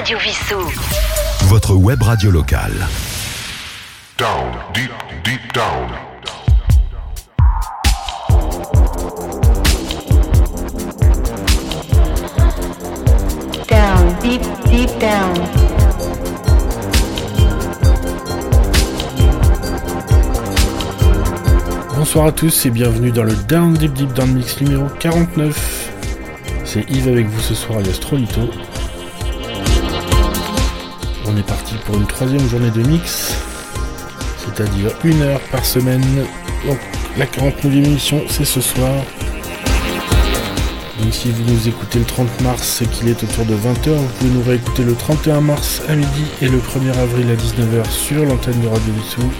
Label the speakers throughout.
Speaker 1: Radio Vissou.
Speaker 2: Votre web radio locale.
Speaker 3: Down, deep, deep down.
Speaker 4: Down, deep, deep down.
Speaker 5: Bonsoir à tous et bienvenue dans le Down Deep Deep Down Mix numéro 49. C'est Yves avec vous ce soir alias Trolito. Pour une troisième journée de mix, c'est-à-dire une heure par semaine. Donc la 49e émission c'est ce soir. Donc si vous nous écoutez le 30 mars, c'est qu'il est autour de 20h. Vous pouvez nous réécouter le 31 mars à midi et le 1er avril à 19h sur l'antenne de Radio Vissou.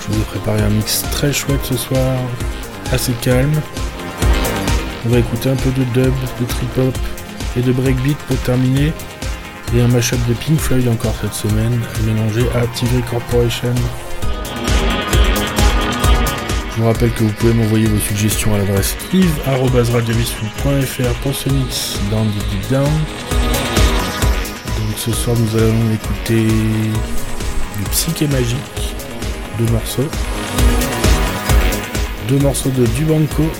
Speaker 5: Je vous ai préparé un mix très chouette ce soir, assez calme. On va écouter un peu de dub, de trip-hop et de breakbeat pour terminer. Et un mashup de Pink Floyd encore cette semaine, mélangé à TV Corporation. Je vous rappelle que vous pouvez m'envoyer vos suggestions à l'adresse yves.radiovissou.fr pour ce mix dans Deep Down. Donc ce soir nous allons écouter du psyché magique, deux morceaux. Deux morceaux de Dubanco.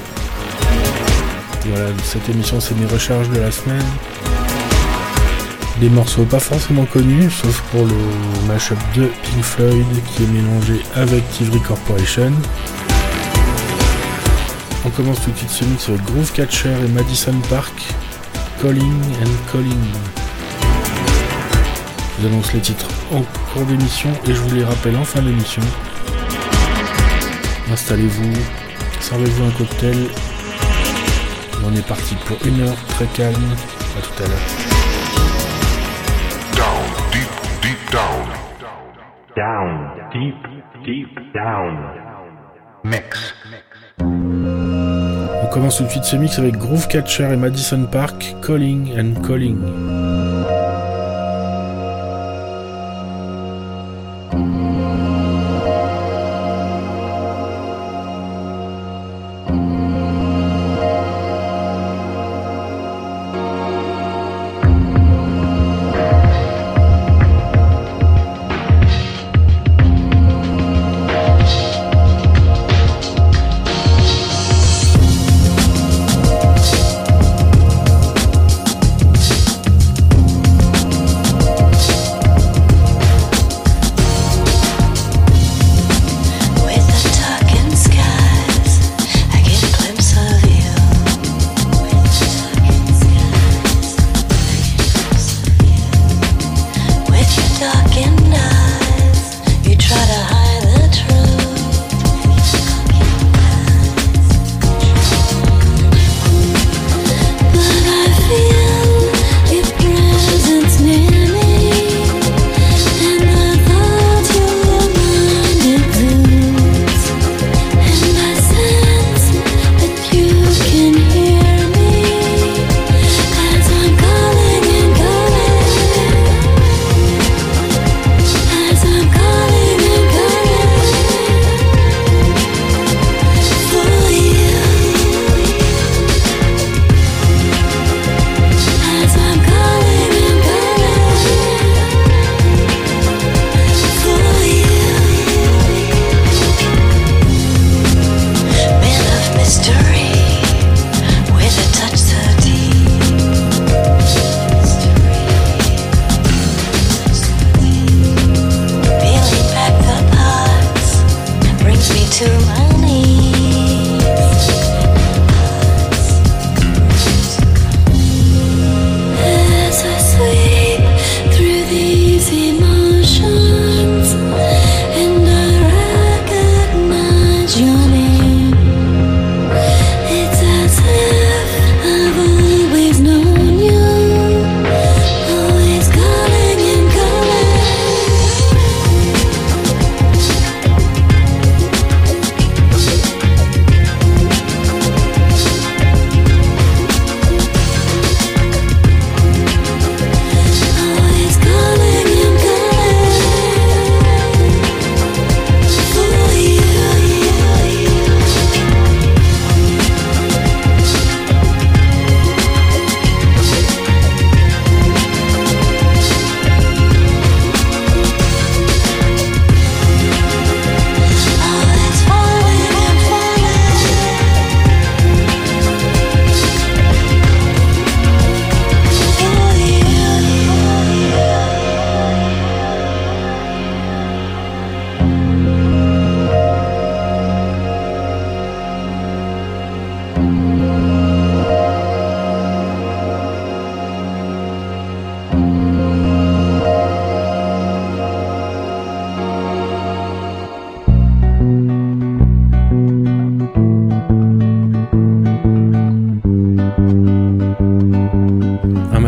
Speaker 5: Voilà, cette émission c'est mes recharges de la semaine. Des morceaux pas forcément connus, sauf pour le mashup de Pink Floyd qui est mélangé avec Tivry Corporation. On commence tout de suite ce mix avec Groove Catcher et Madison Park, Calling and Calling. Je vous annonce les titres en cours d'émission et je vous les rappelle en fin d'émission. Installez-vous, servez-vous un cocktail. On est parti pour une heure très calme. À tout à l'heure.
Speaker 3: Down. Down,
Speaker 6: deep, deep down. Mix.
Speaker 5: On commence tout de suite ce mix avec Groove Catcher et Madison Park, Calling and Calling.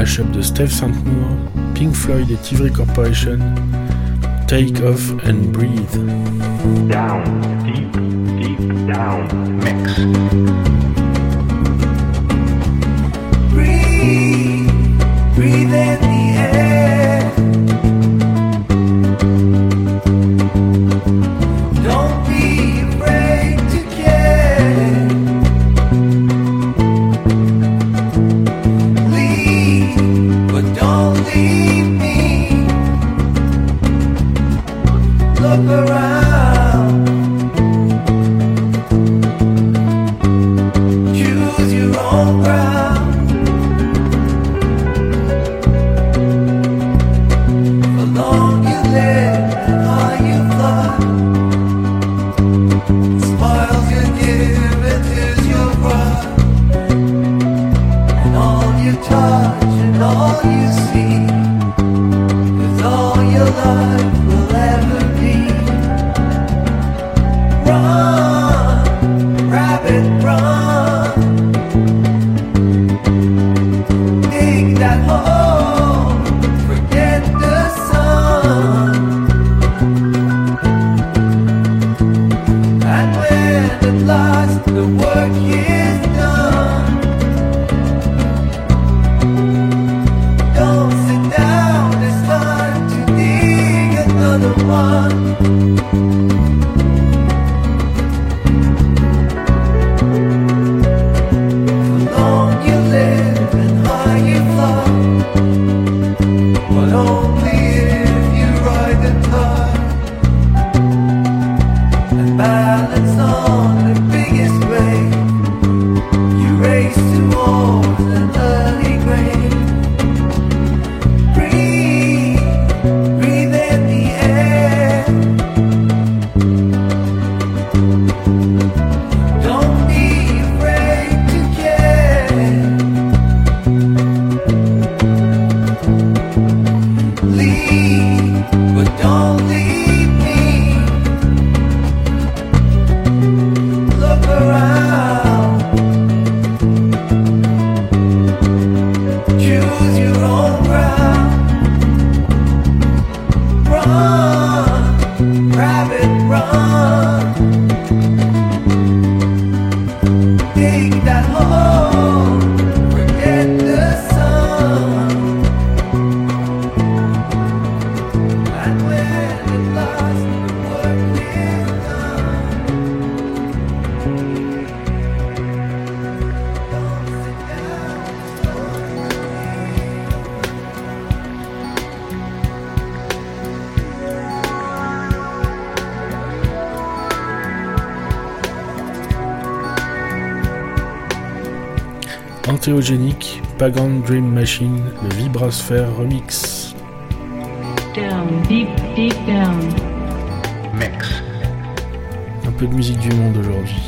Speaker 5: mashup de Steve Saint-Mour, Pink Floyd et Tivry Corporation, Take Off and Breathe.
Speaker 6: Down, deep, deep down, mix.
Speaker 1: Breathe, breathe in.
Speaker 5: Pagan Dream Machine, le Vibrasphere Remix.
Speaker 4: Down, deep, deep down.
Speaker 6: Mix.
Speaker 5: Un peu de musique du monde aujourd'hui.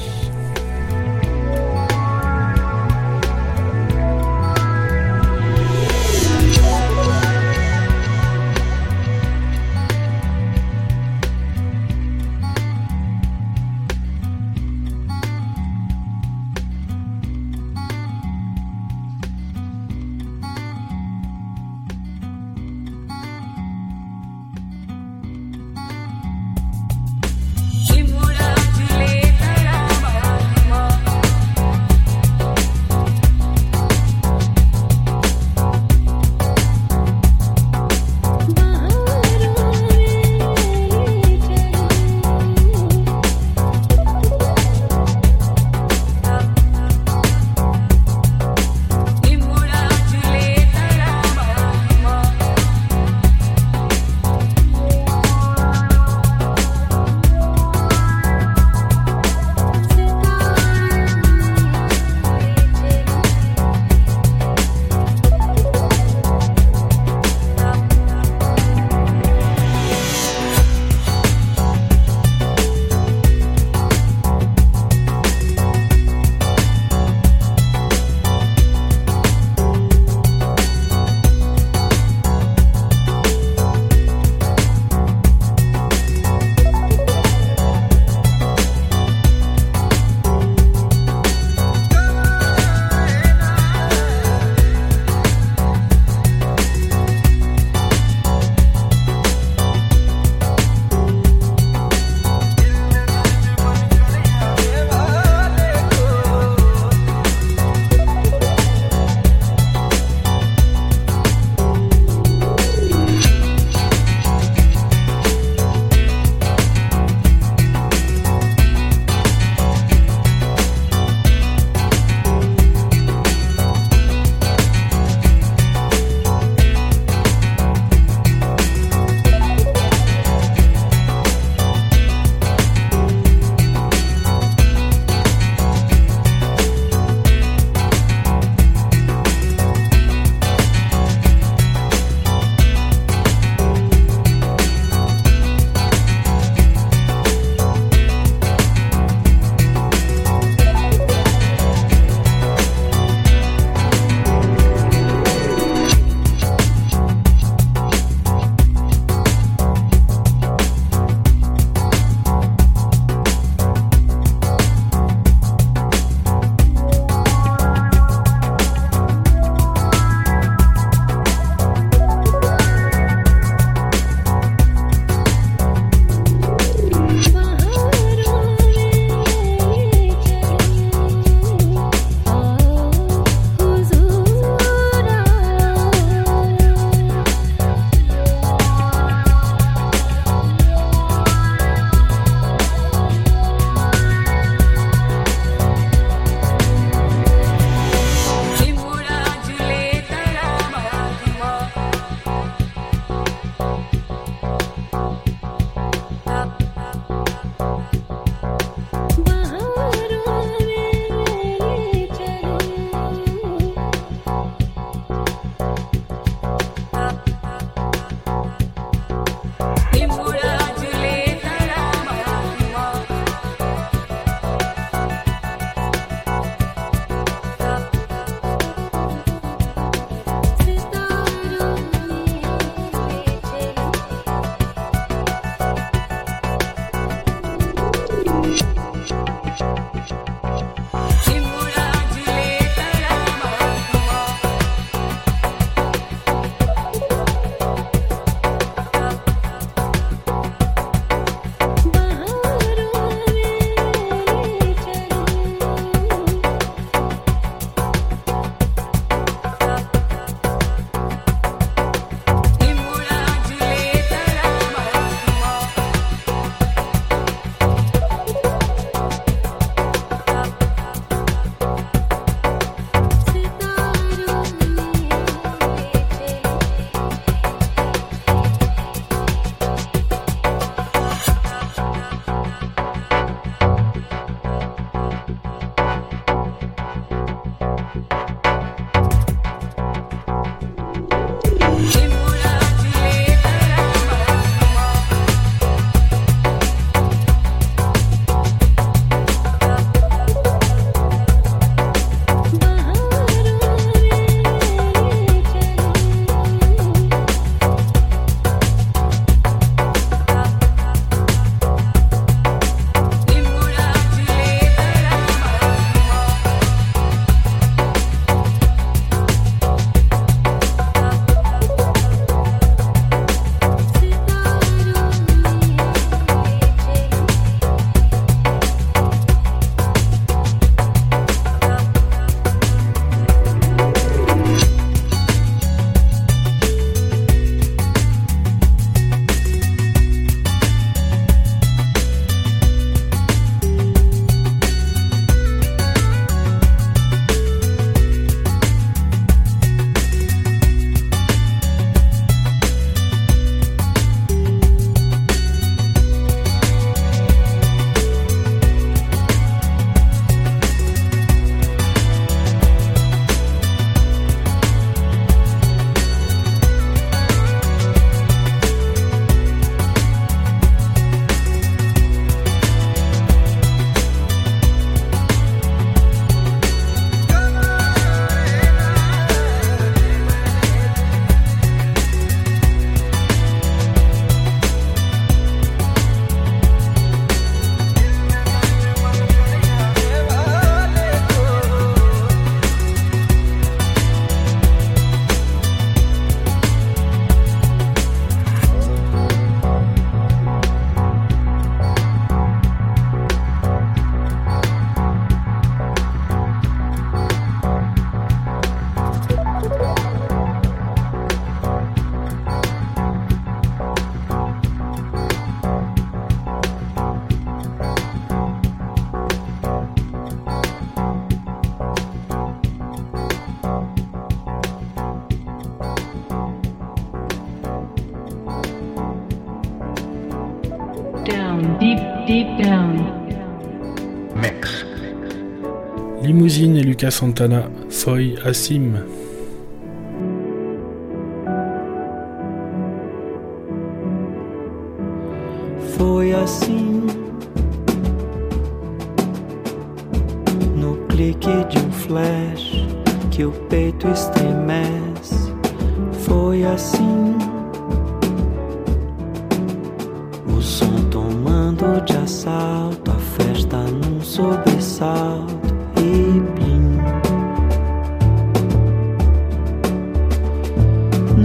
Speaker 1: Santana, Foy Assim.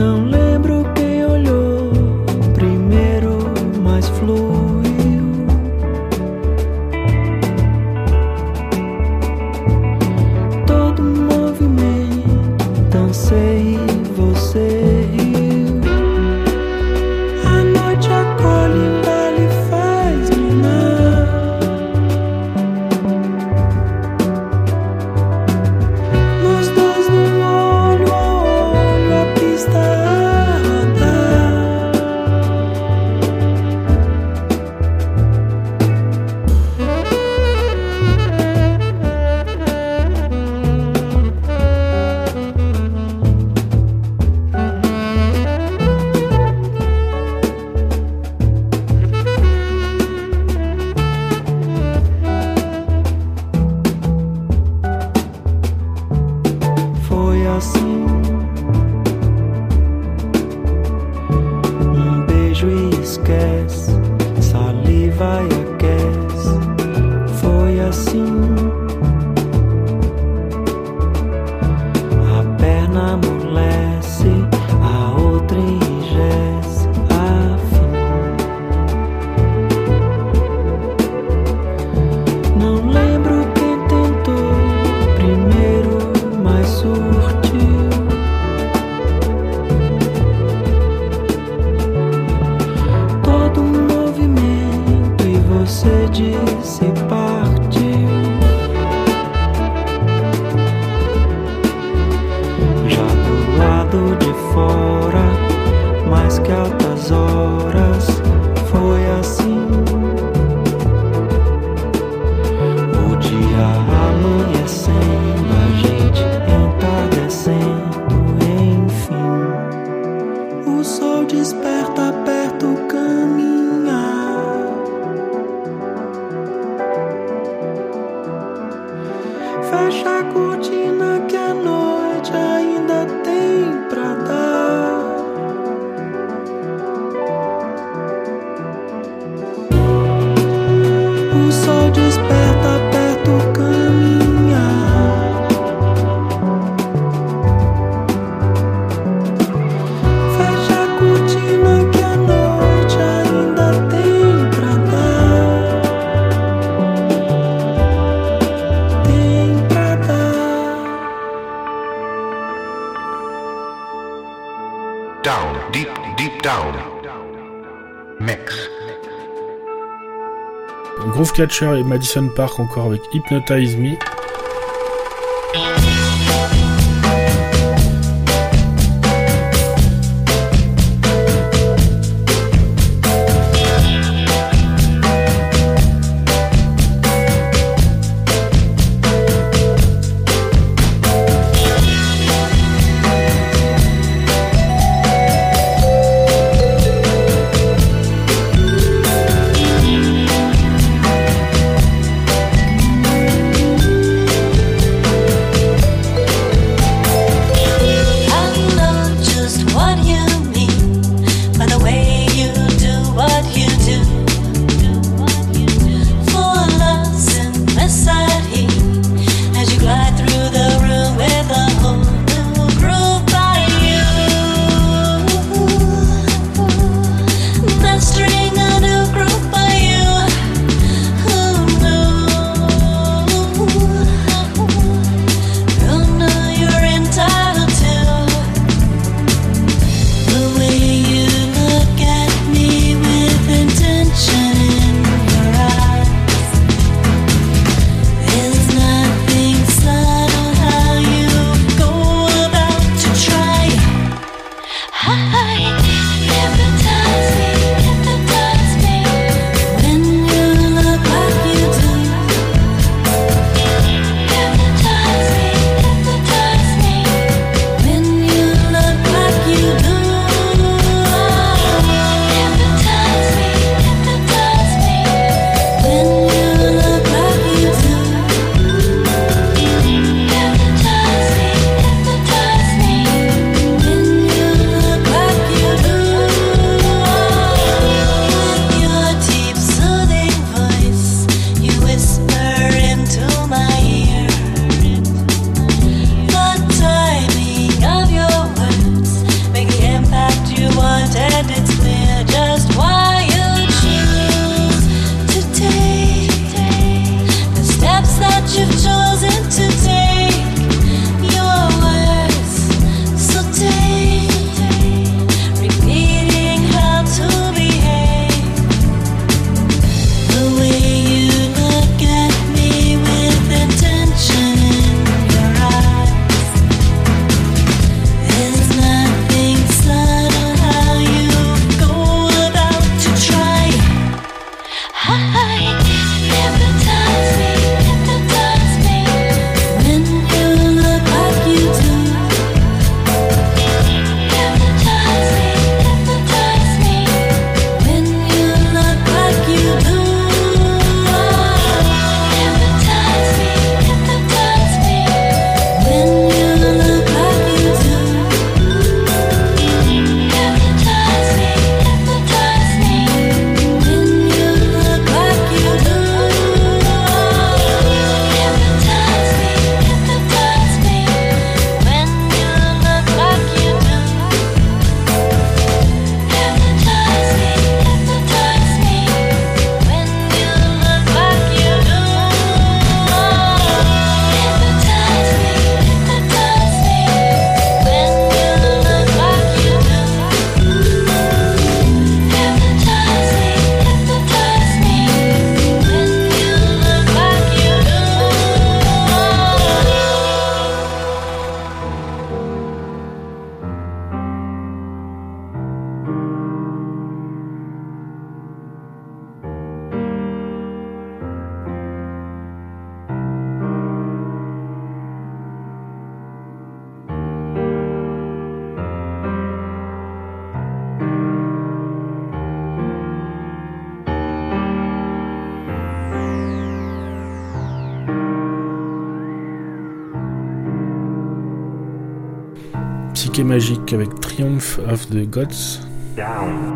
Speaker 1: lonely. Catcher et Madison Park encore avec Hypnotize Me.
Speaker 5: Of the Gods.
Speaker 6: Down,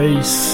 Speaker 5: is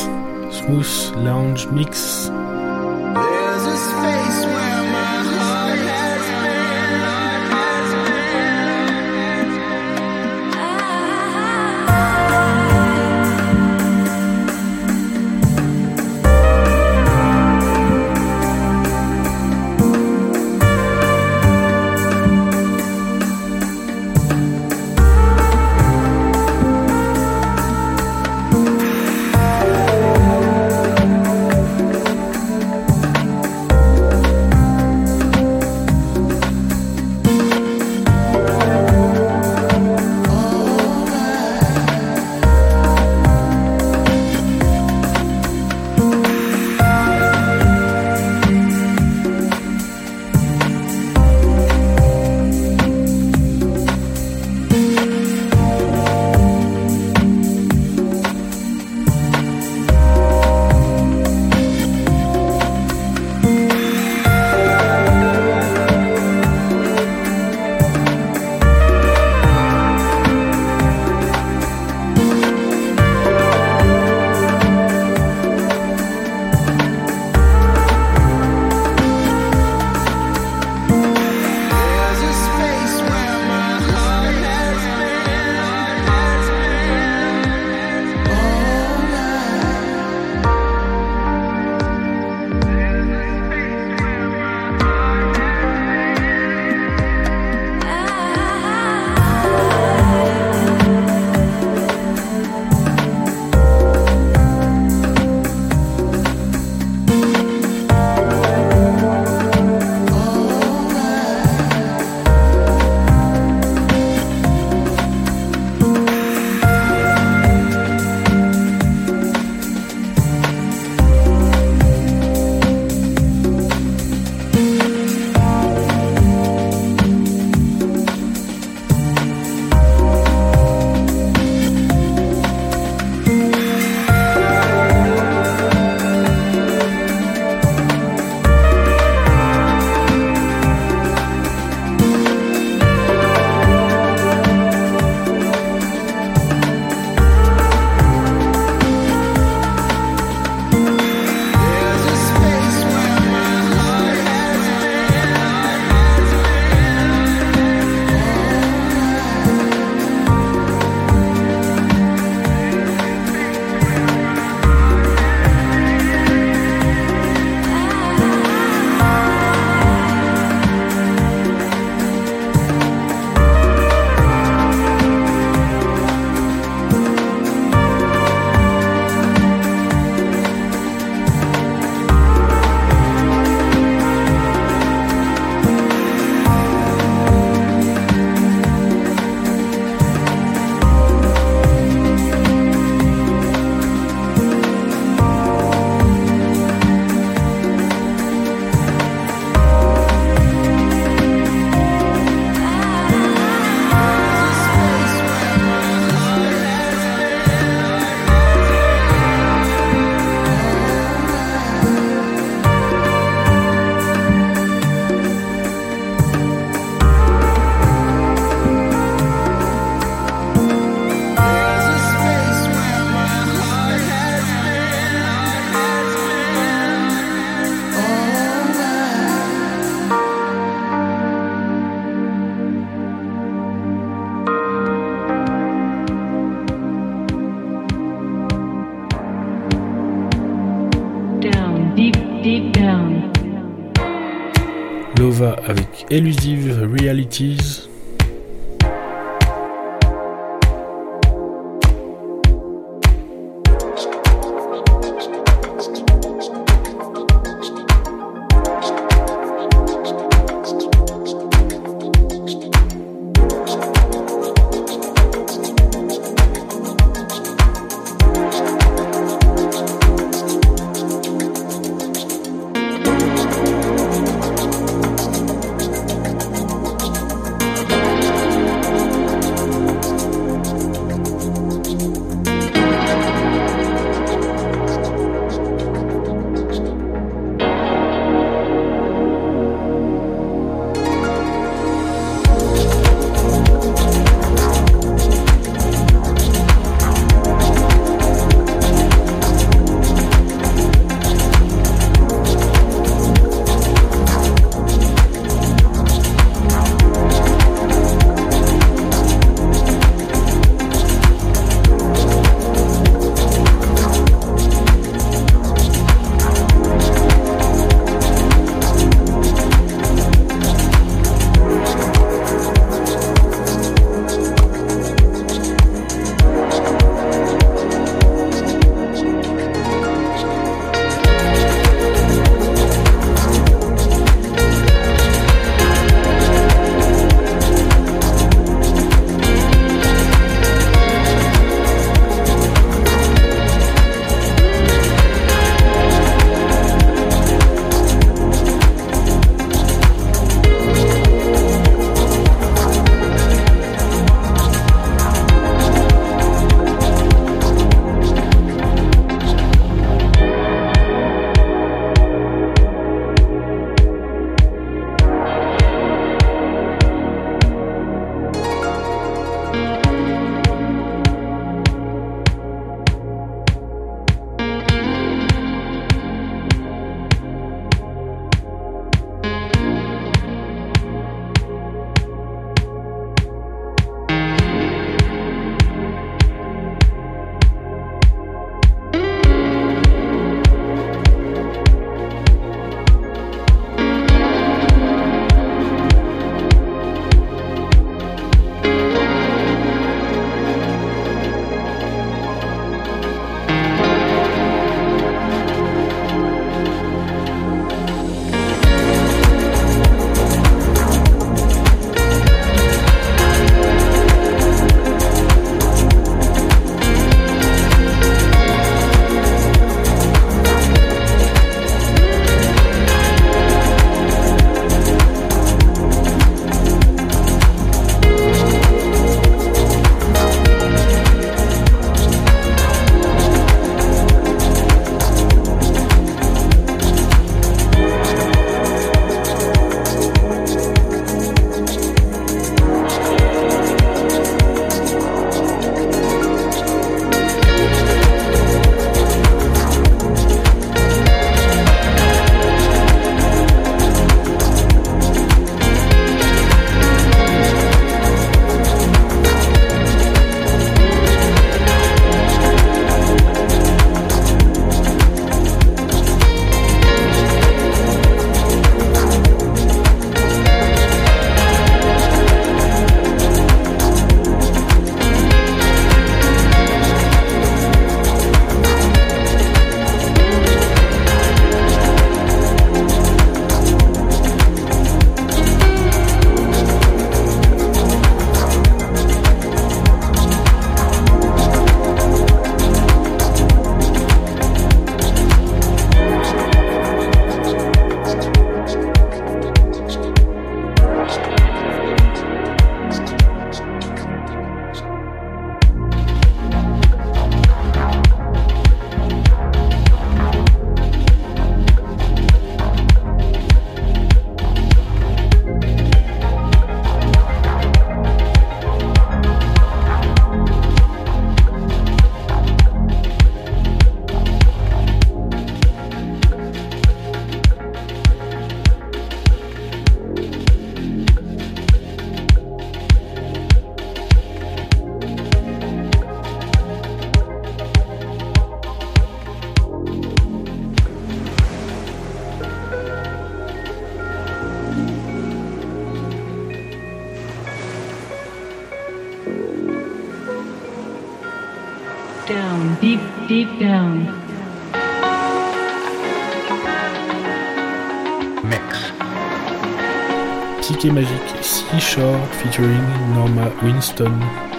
Speaker 5: Psyché Magique, Seashore featuring Norma Winston.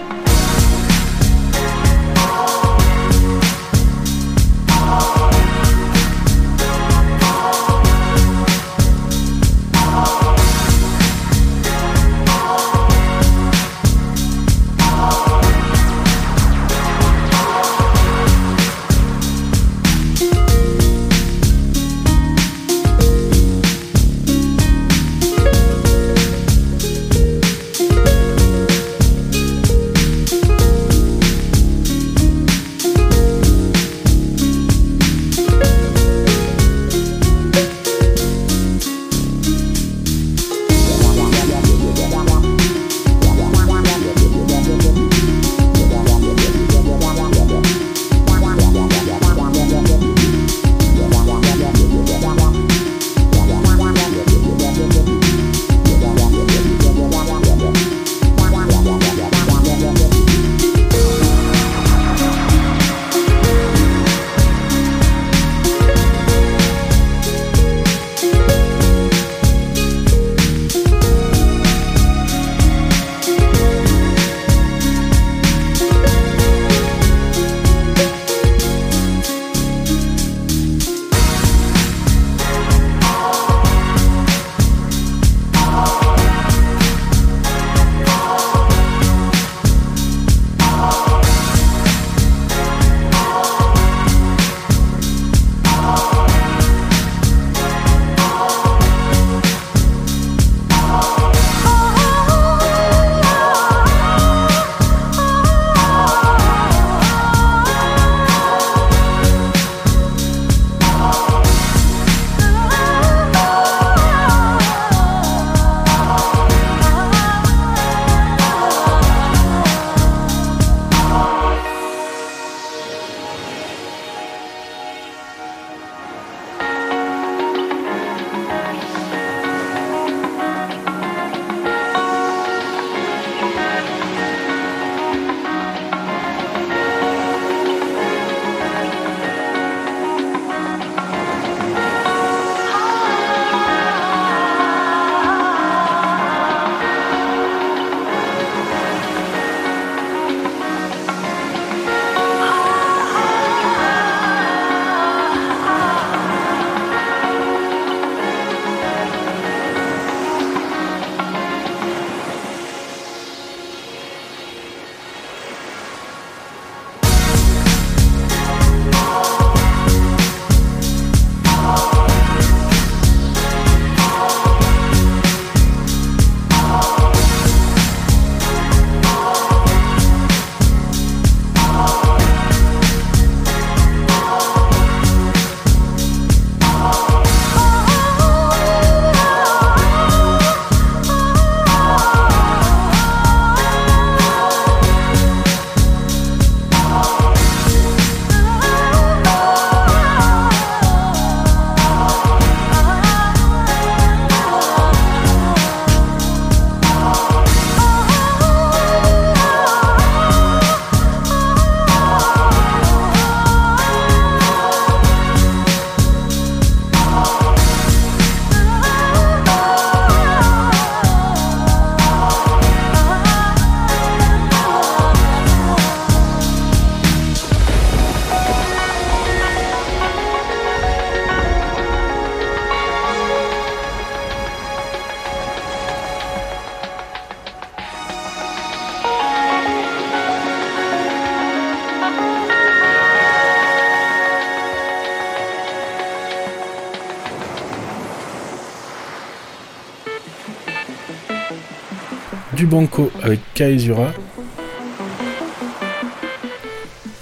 Speaker 5: Avec Kaezura.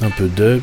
Speaker 5: Un peu dub.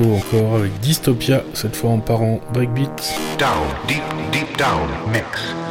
Speaker 5: Encore avec Dystopia, cette fois en parent breakbeat.
Speaker 3: Down, deep, deep down mix.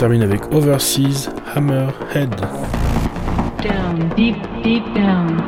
Speaker 5: Termine avec Overseas Hammerhead.
Speaker 4: Down.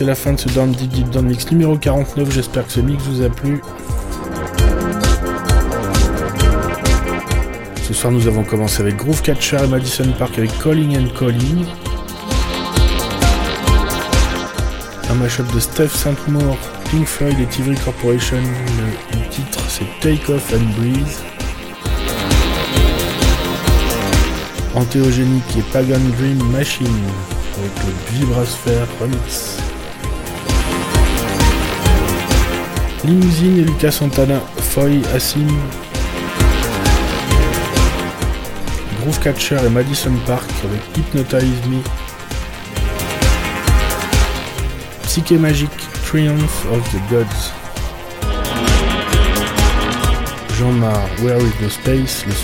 Speaker 5: C'est la fin de ce Down Deep Deep Down Mix numéro 49. J'espère que ce mix vous a plu. Ce soir, nous avons commencé avec Groove Catcher et Madison Park avec Calling and Calling. Un mashup de Steph Saintmore, Pink Floyd et Tivry Corporation. Le, titre, c'est Take Off and Breathe. Antéogénique et Pagan Dream Machine avec le Vibrasphere Remix. Limousine Lucas Santana, Foy Assim. Groove Catcher et Madison Park avec Hypnotize Me. Psyché Magique, Triumph of the Gods. Jean-Marc, Where is the Space, le,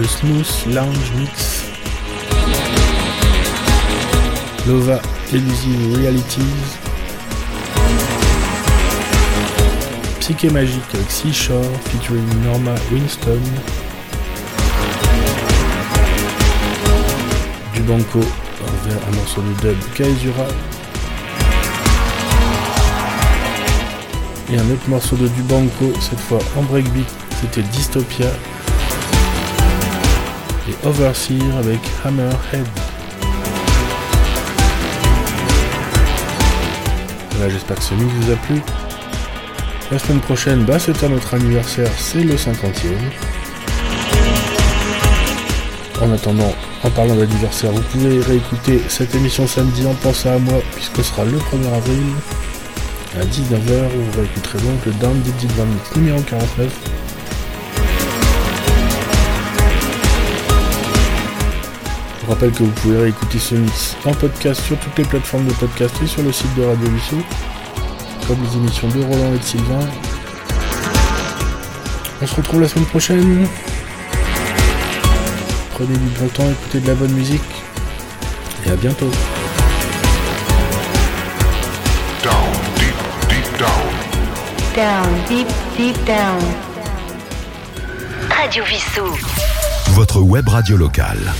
Speaker 5: le Smooth Lounge Mix. Lova, Elusive Realities. Psyché Magique avec Seashore featuring Norma Winston. Du Banco, un morceau de dub Kaizura. Et un autre morceau de Du Banco, cette fois en breakbeat, c'était Dystopia. Et Overseer avec Hammerhead. Voilà, j'espère que ce mix vous a plu. La semaine prochaine, bah, c'est à notre anniversaire, c'est le 50e. En attendant, en parlant d'anniversaire, vous pouvez réécouter cette émission samedi en pensant à moi, puisque ce sera le 1er avril à 19h, où vous réécouterez donc le Down Deep Deep Down Mix numéro 49. Je vous rappelle que vous pouvez réécouter ce mix en podcast sur toutes les plateformes de podcast et sur le site de Radio Vissou, comme les émissions de Roland et de Sylvain. On se retrouve la semaine prochaine. Prenez du bon temps, écoutez de la bonne musique. Et à bientôt.
Speaker 3: Down, deep, deep down.
Speaker 4: Down, deep, deep down.
Speaker 7: Radio Vissou.
Speaker 2: Votre web radio locale.